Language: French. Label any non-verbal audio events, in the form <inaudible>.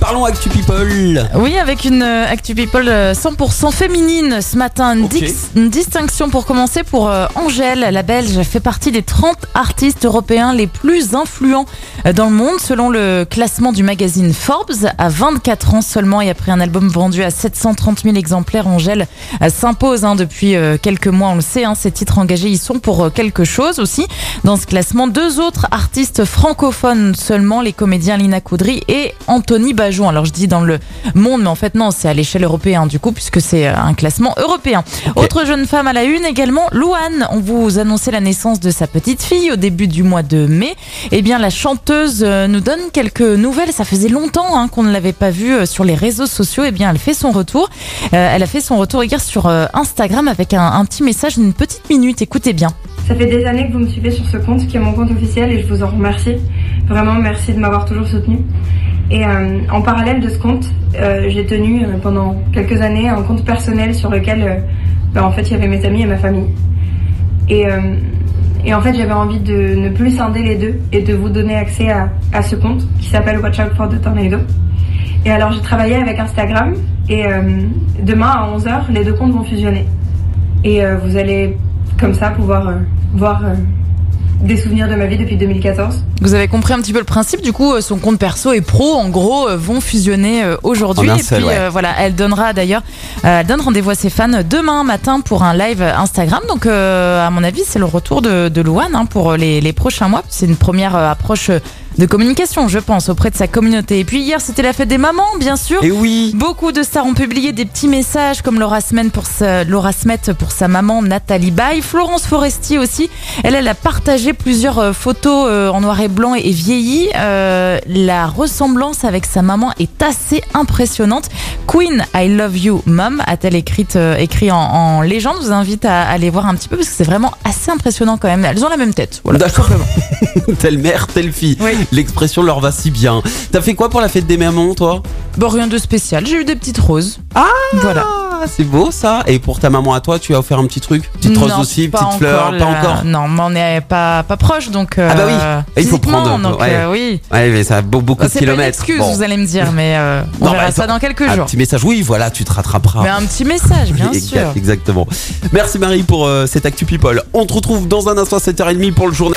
Parlons Actu People. Oui, avec une euh, Actu People euh, 100% féminine ce matin. Une, Ok. dix- une distinction pour commencer pour euh, Angèle, la Belge, fait partie des 30 artistes européens les plus influents euh, dans le monde selon le classement du magazine Forbes. À 24 ans seulement et après un album vendu à 730 000 exemplaires, Angèle euh, s'impose hein, depuis euh, quelques mois. On le sait, hein, ces titres engagés, ils sont pour euh, quelque chose aussi. Dans ce classement, deux autres artistes francophones seulement, les comédiens Lina Coudry et Anthony Alors je dis dans le monde, mais en fait non, c'est à l'échelle européenne du coup, puisque c'est euh, un classement européen. Autre jeune femme à la une également, Louane. On vous annonçait la naissance de sa petite fille au début du mois de mai. Eh bien, la chanteuse euh, nous donne quelques nouvelles. Ça faisait longtemps hein, qu'on ne l'avait pas vue euh, sur les réseaux sociaux. Eh bien, elle fait son retour. Euh, elle a fait son retour hier sur euh, Instagram avec un, un petit message d'une petite minute. Écoutez bien. Ça fait des années que vous me suivez sur ce compte qui est mon compte officiel et je vous en remercie. Vraiment merci de m'avoir toujours soutenu. Et euh, en parallèle de ce compte, euh, j'ai tenu euh, pendant quelques années un compte personnel sur lequel bah, en fait il y avait mes amis et ma famille. Et, en fait j'avais envie de ne plus scinder les deux et de vous donner accès à, à ce compte qui s'appelle Watch Out for the Tornado. Et alors j'ai travaillé avec Instagram et demain à 11h les deux comptes vont fusionner. Et vous allez comme ça pouvoir voir des souvenirs de ma vie depuis 2014. Vous avez compris un petit peu le principe. Du coup, euh, son compte perso et pro, en gros, euh, vont fusionner euh, aujourd'hui. Et seul, puis ouais. euh, voilà, elle donnera d'ailleurs, euh, elle donne rendez-vous à ses fans demain matin pour un live Instagram. Donc, euh, à mon avis, c'est le retour de, de Louane hein, pour les, les prochains mois. C'est une première euh, approche de communication, je pense, auprès de sa communauté. Et puis hier, c'était la fête des mamans, bien sûr. Et oui. Beaucoup de stars ont publié des petits messages comme Laura Smet pour sa, Laura Smet pour sa maman Nathalie Baye, Florence Foresti aussi. Elle, elle a partagé plusieurs euh, photos euh, en noir et blanc et vieillies. Euh, la ressemblance avec sa maman est assez impressionnante. Queen, I love you, mom, a-t-elle écrite, euh, écrit en, en légende. Je vous invite à aller voir un petit peu parce que c'est vraiment assez impressionnant quand même. Elles ont la même tête. Voilà, D'accord. <laughs> telle mère, telle fille. Oui. L'expression leur va si bien. T'as fait quoi pour la fête des mamans, toi? Bon, rien de spécial. J'ai eu des petites roses. Ah Voilà. C'est beau ça. Et pour ta maman à toi, tu as offert un petit truc? Petite rose Non, aussi, pas petite fleur, encore, pas là. encore? Non, mais on n'est pas, pas proche, donc. Ah bah oui, euh, il faut physiquement, prendre, donc ouais. euh, oui. Ouais, mais ça a beau- beaucoup de C'est pas une kilomètres. excuse, Bon. vous allez me dire, mais euh, <laughs> on Non, verra bah, ça dans quelques Un jours. petit message, oui, voilà, tu te rattraperas. Mais un petit message, bien <laughs> Exact, sûr. Exactement. Merci Marie pour euh, cette Actu People. On te retrouve dans un instant à 7h30 pour le journal.